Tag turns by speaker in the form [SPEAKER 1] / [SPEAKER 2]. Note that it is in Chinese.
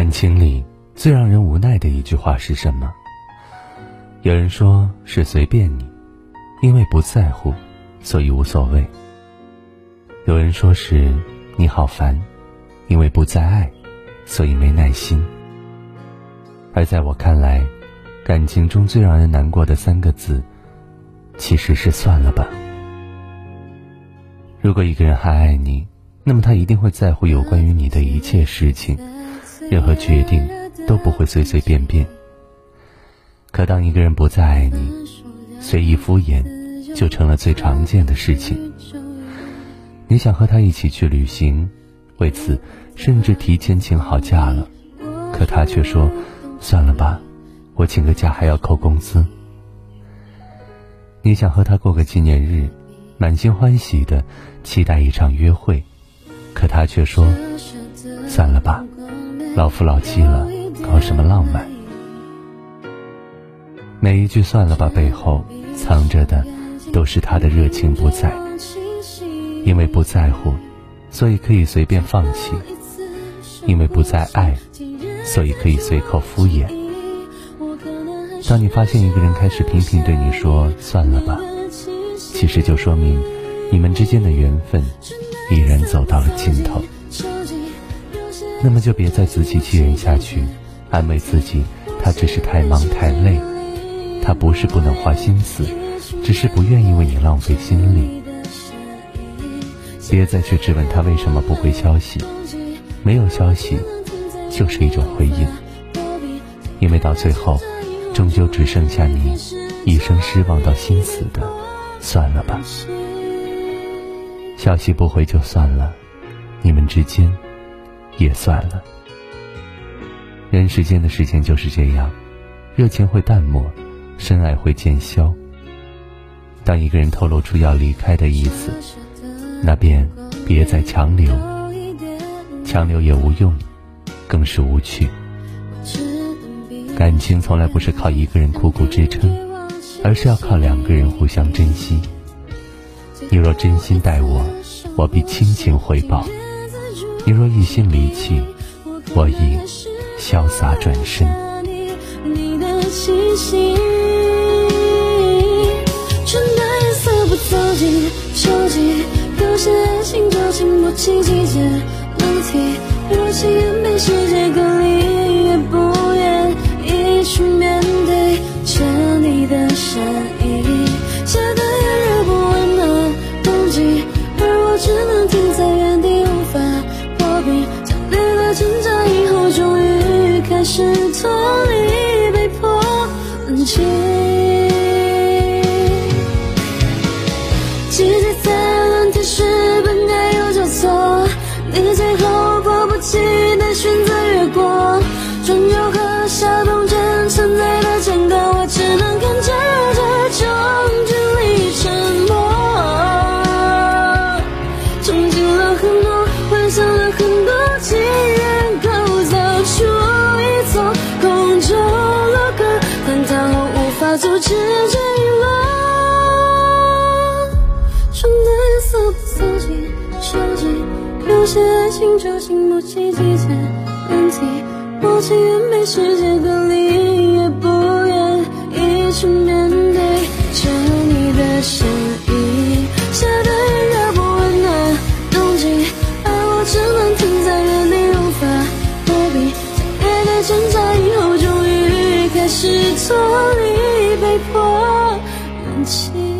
[SPEAKER 1] 感情里最让人无奈的一句话是什么？有人说是随便你，因为不在乎，所以无所谓；有人说是你好烦，因为不再爱，所以没耐心。而在我看来，感情中最让人难过的三个字，其实是算了吧。如果一个人还爱你，那么他一定会在乎有关于你的一切事情，任何决定都不会随随便便。可当一个人不再爱你，随意敷衍就成了最常见的事情。你想和他一起去旅行，为此甚至提前请好假了，可他却说：“算了吧，我请个假还要扣工资。”你想和他过个纪念日，满心欢喜的期待一场约会，可他却说：“算了吧，老夫老妻了，搞什么浪漫？”每一句“算了吧”背后藏着的，都是他的热情不在。因为不在乎，所以可以随便放弃；因为不再爱，所以可以随口敷衍。当你发现一个人开始频频对你说“算了吧”，其实就说明你们之间的缘分已然走到了尽头。那么就别再自欺欺人下去，安慰自己，他只是太忙太累。他不是不能花心思，只是不愿意为你浪费心力。别再去质问他为什么不回消息，没有消息就是一种回应，因为到最后，终究只剩下你一生失望到心死的。算了吧，消息不回就算了，你们之间也算了。人世间的事情就是这样，热情会淡漠。深爱会渐消。当一个人透露出要离开的意思，那便别再强留，强留也无用，更是无趣。感情从来不是靠一个人苦苦支撑，而是要靠两个人互相珍惜。你若真心待我，我必倾情回报；你若一心离弃，我亦潇洒转身。
[SPEAKER 2] 默契季节轮替，若情愿被世界隔离，也不愿意去面对着你的善。挣扎以后，终于开始脱离，被迫冷静。爱情就经不起季节轮替，我情愿被世界隔离，也不愿意去面对着你的善意。夏的炎热不温暖冬季，而我只能停在原地，无法躲避。强烈的挣扎以后，终于开始被迫冷清。